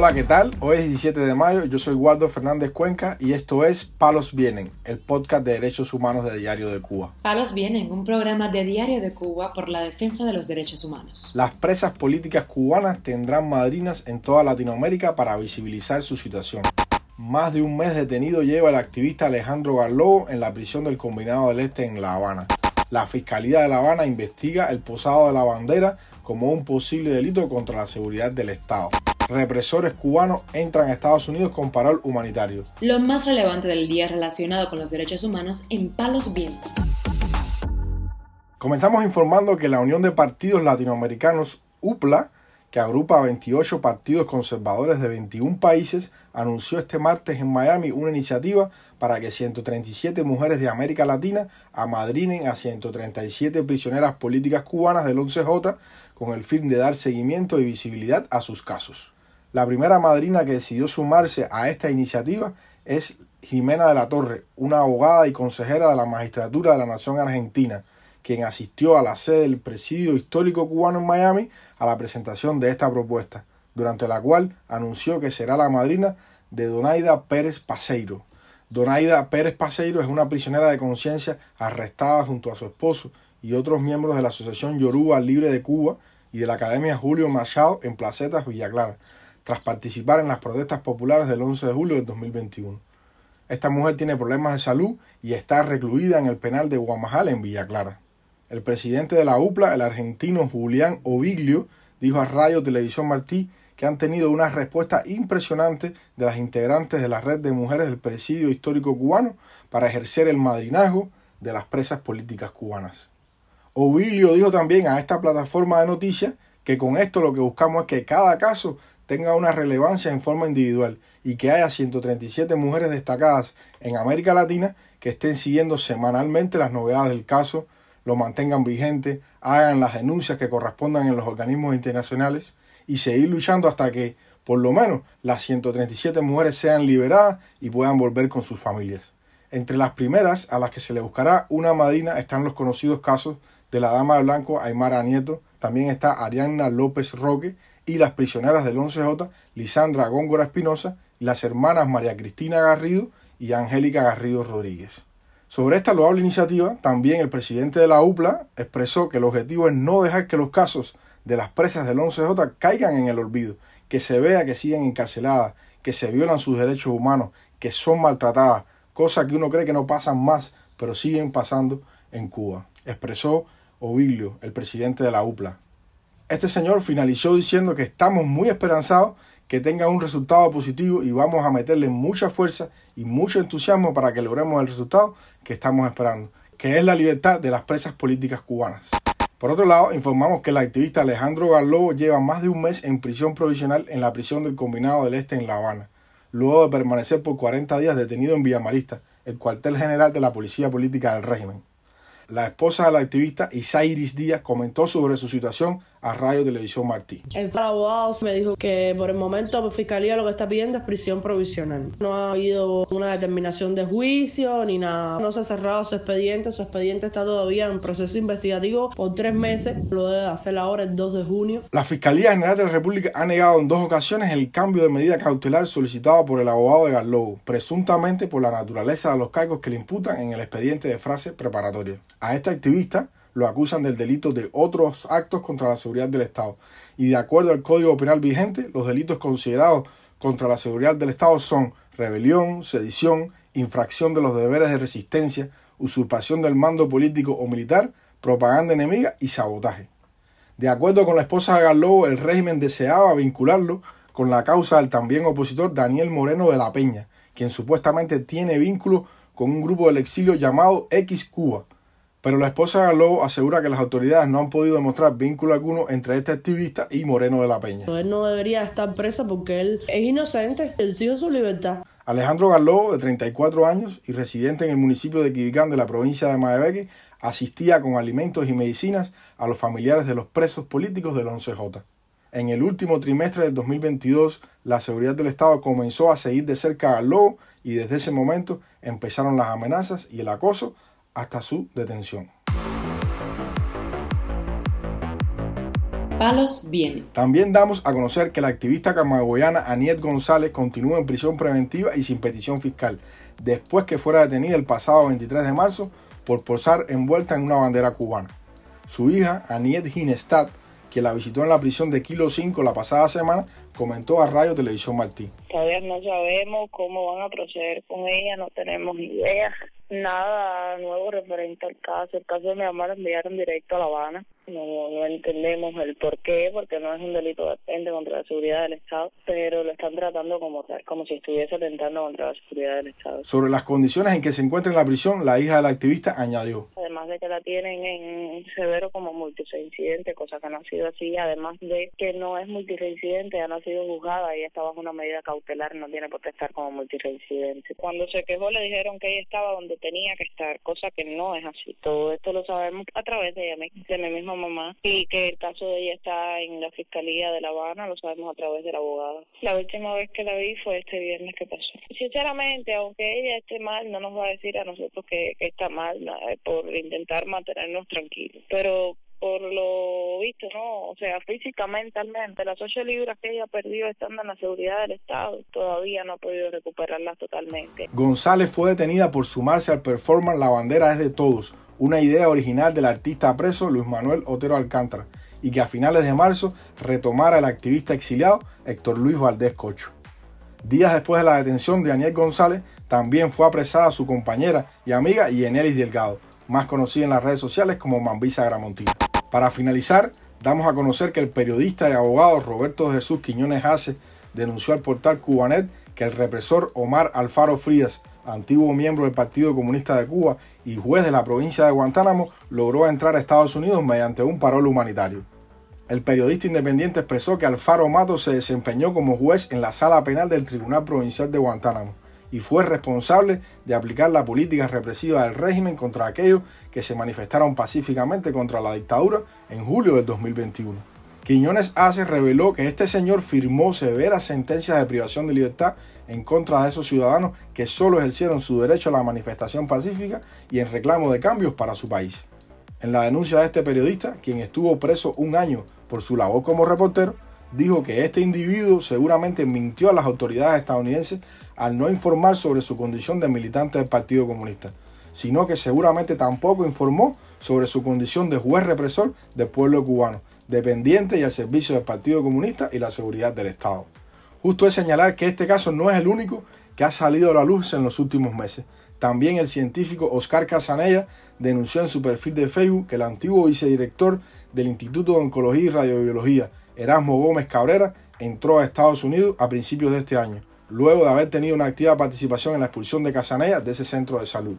Hola, ¿qué tal? Hoy es 17 de mayo, yo soy Waldo Fernández Cuenca y esto es Palos Vienen, el podcast de derechos humanos de Diario de Cuba. Palos Vienen, un programa de Diario de Cuba por la defensa de los derechos humanos. Las presas políticas cubanas tendrán madrinas en toda Latinoamérica para visibilizar su situación. Más de un mes detenido lleva el activista Alejandro Garlobo en la prisión del Combinado del Este en La Habana. La Fiscalía de La Habana investiga el posado de la bandera como un posible delito contra la seguridad del Estado represores cubanos entran a Estados Unidos con parol humanitario. Lo más relevante del día relacionado con los derechos humanos en Palos Vientos. Comenzamos informando que la Unión de Partidos Latinoamericanos, UPLA, que agrupa a 28 partidos conservadores de 21 países, anunció este martes en Miami una iniciativa para que 137 mujeres de América Latina amadrinen a 137 prisioneras políticas cubanas del 11J con el fin de dar seguimiento y visibilidad a sus casos. La primera madrina que decidió sumarse a esta iniciativa es Jimena de la Torre, una abogada y consejera de la Magistratura de la Nación Argentina, quien asistió a la sede del Presidio Histórico Cubano en Miami a la presentación de esta propuesta, durante la cual anunció que será la madrina de Donaida Pérez Paseiro. Donaida Pérez Paseiro es una prisionera de conciencia arrestada junto a su esposo y otros miembros de la Asociación Yoruba Libre de Cuba y de la Academia Julio Machado en Placetas, Villa Clara tras participar en las protestas populares del 11 de julio del 2021. Esta mujer tiene problemas de salud y está recluida en el penal de Guamajal en Villa Clara. El presidente de la UPLA, el argentino Julián Oviglio, dijo a Radio Televisión Martí que han tenido una respuesta impresionante de las integrantes de la red de mujeres del presidio histórico cubano para ejercer el madrinazgo de las presas políticas cubanas. Oviglio dijo también a esta plataforma de noticias que con esto lo que buscamos es que cada caso tenga una relevancia en forma individual y que haya 137 mujeres destacadas en América Latina que estén siguiendo semanalmente las novedades del caso, lo mantengan vigente, hagan las denuncias que correspondan en los organismos internacionales y seguir luchando hasta que, por lo menos, las 137 mujeres sean liberadas y puedan volver con sus familias. Entre las primeras a las que se le buscará una madrina están los conocidos casos de la dama de blanco Aymara Nieto, también está Arianna López Roque y las prisioneras del 11J, Lisandra Góngora Espinosa, las hermanas María Cristina Garrido y Angélica Garrido Rodríguez. Sobre esta loable iniciativa, también el presidente de la UPLA expresó que el objetivo es no dejar que los casos de las presas del 11J caigan en el olvido, que se vea que siguen encarceladas, que se violan sus derechos humanos, que son maltratadas, cosas que uno cree que no pasan más, pero siguen pasando en Cuba, expresó Oviglio, el presidente de la UPLA. Este señor finalizó diciendo que estamos muy esperanzados que tenga un resultado positivo y vamos a meterle mucha fuerza y mucho entusiasmo para que logremos el resultado que estamos esperando, que es la libertad de las presas políticas cubanas. Por otro lado, informamos que el activista Alejandro Garlobo lleva más de un mes en prisión provisional en la prisión del Combinado del Este en La Habana, luego de permanecer por 40 días detenido en Villamarista, el cuartel general de la Policía Política del régimen. La esposa del activista Isairis Díaz comentó sobre su situación a Radio Televisión Martí. El abogado me dijo que por el momento la Fiscalía lo que está pidiendo es prisión provisional. No ha habido una determinación de juicio ni nada. No se ha cerrado su expediente. Su expediente está todavía en proceso investigativo por tres meses. Lo debe hacer ahora el 2 de junio. La Fiscalía General de la República ha negado en dos ocasiones el cambio de medida cautelar solicitado por el abogado de Garlobo, presuntamente por la naturaleza de los cargos que le imputan en el expediente de frase preparatoria. A este activista lo acusan del delito de otros actos contra la seguridad del Estado. Y de acuerdo al Código Penal vigente, los delitos considerados contra la seguridad del Estado son rebelión, sedición, infracción de los deberes de resistencia, usurpación del mando político o militar, propaganda enemiga y sabotaje. De acuerdo con la esposa de Garlobo, el régimen deseaba vincularlo con la causa del también opositor Daniel Moreno de la Peña, quien supuestamente tiene vínculo con un grupo del exilio llamado X Cuba, pero la esposa de Garlobo asegura que las autoridades no han podido demostrar vínculo alguno entre este activista y Moreno de la Peña. Él no debería estar preso porque él es inocente, él sigue su libertad. Alejandro Garlobo, de 34 años y residente en el municipio de Quibicán de la provincia de Maebeque, asistía con alimentos y medicinas a los familiares de los presos políticos del 11J. En el último trimestre del 2022, la seguridad del Estado comenzó a seguir de cerca a Garlobo y desde ese momento empezaron las amenazas y el acoso hasta su detención. Palos viene. También damos a conocer que la activista camagüeyana Aniet González continúa en prisión preventiva y sin petición fiscal, después que fuera detenida el pasado 23 de marzo por posar envuelta en una bandera cubana. Su hija, Aniet Ginestad, que la visitó en la prisión de Kilo 5 la pasada semana, comentó a Radio Televisión Martí. Todavía no sabemos cómo van a proceder con ella, no tenemos idea nada nuevo referente al caso. El caso de mi mamá lo enviaron directo a La Habana. No, no entendemos el por qué, porque no es un delito de contra la seguridad del Estado, pero lo están tratando como tal, como si estuviese atentando contra la seguridad del Estado. Sobre las condiciones en que se encuentra en la prisión, la hija de la activista añadió. Además de que la tienen en severo como multireincidente, cosa que no ha sido así, además de que no es multireincidente, ya no ha sido juzgada y está bajo una medida cautelar, no tiene por qué estar como multireincidente. Cuando se quejó le dijeron que ella estaba donde tenía que estar, cosa que no es así. Todo esto lo sabemos a través de ella, de mi misma mamá, y que el caso de ella está en la Fiscalía de La Habana, lo sabemos a través del abogado. La última vez que la vi fue este viernes que pasó. Sinceramente, aunque ella esté mal, no nos va a decir a nosotros que, está mal por intentar mantenernos tranquilos. Pero por lo visto, ¿no? O sea, física, mentalmente, las ocho libras que ella perdió estando en la seguridad del Estado, todavía no ha podido recuperarlas totalmente. González fue detenida por sumarse al performance La bandera es de todos, una idea original del artista preso Luis Manuel Otero Alcántara, y que a finales de marzo retomara el activista exiliado Héctor Luis Valdés Cocho. Días después de la detención de Daniel González, también fue apresada su compañera y amiga Yenelis Delgado, más conocida en las redes sociales como Mambisa Gramontina. Para finalizar, damos a conocer que el periodista y abogado Roberto Jesús Quiñones Hace denunció al portal Cubanet que el represor Omar Alfaro Frías, antiguo miembro del Partido Comunista de Cuba y juez de la provincia de Guantánamo, logró entrar a Estados Unidos mediante un parol humanitario. El periodista independiente expresó que Alfaro Mato se desempeñó como juez en la sala penal del Tribunal Provincial de Guantánamo y fue responsable de aplicar la política represiva del régimen contra aquellos que se manifestaron pacíficamente contra la dictadura en julio del 2021. Quiñones Ace reveló que este señor firmó severas sentencias de privación de libertad en contra de esos ciudadanos que solo ejercieron su derecho a la manifestación pacífica y en reclamo de cambios para su país. En la denuncia de este periodista, quien estuvo preso un año por su labor como reportero, dijo que este individuo seguramente mintió a las autoridades estadounidenses al no informar sobre su condición de militante del Partido Comunista, sino que seguramente tampoco informó sobre su condición de juez represor del pueblo cubano, dependiente y al servicio del Partido Comunista y la seguridad del Estado. Justo es señalar que este caso no es el único que ha salido a la luz en los últimos meses. También el científico Oscar Casanella denunció en su perfil de Facebook que el antiguo vicedirector del Instituto de Oncología y Radiobiología, Erasmo Gómez Cabrera, entró a Estados Unidos a principios de este año luego de haber tenido una activa participación en la expulsión de Casanella de ese centro de salud.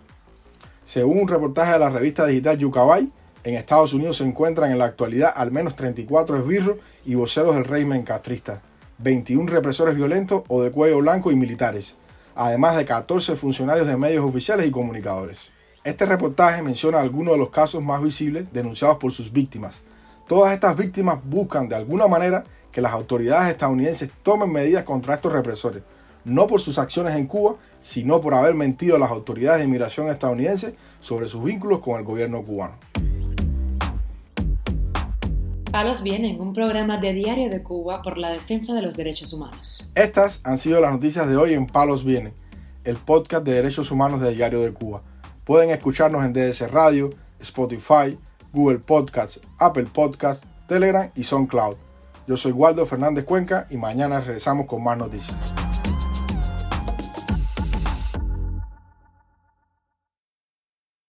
Según un reportaje de la revista digital Yucabay, en Estados Unidos se encuentran en la actualidad al menos 34 esbirros y voceros del régimen castrista, 21 represores violentos o de cuello blanco y militares, además de 14 funcionarios de medios oficiales y comunicadores. Este reportaje menciona algunos de los casos más visibles denunciados por sus víctimas. Todas estas víctimas buscan de alguna manera que las autoridades estadounidenses tomen medidas contra estos represores, no por sus acciones en Cuba, sino por haber mentido a las autoridades de inmigración estadounidenses sobre sus vínculos con el gobierno cubano. Palos Vienen, un programa de Diario de Cuba por la defensa de los derechos humanos. Estas han sido las noticias de hoy en Palos Vienen, el podcast de derechos humanos de Diario de Cuba. Pueden escucharnos en DS Radio, Spotify, Google Podcasts, Apple Podcasts, Telegram y SoundCloud. Yo soy Waldo Fernández Cuenca y mañana regresamos con más noticias.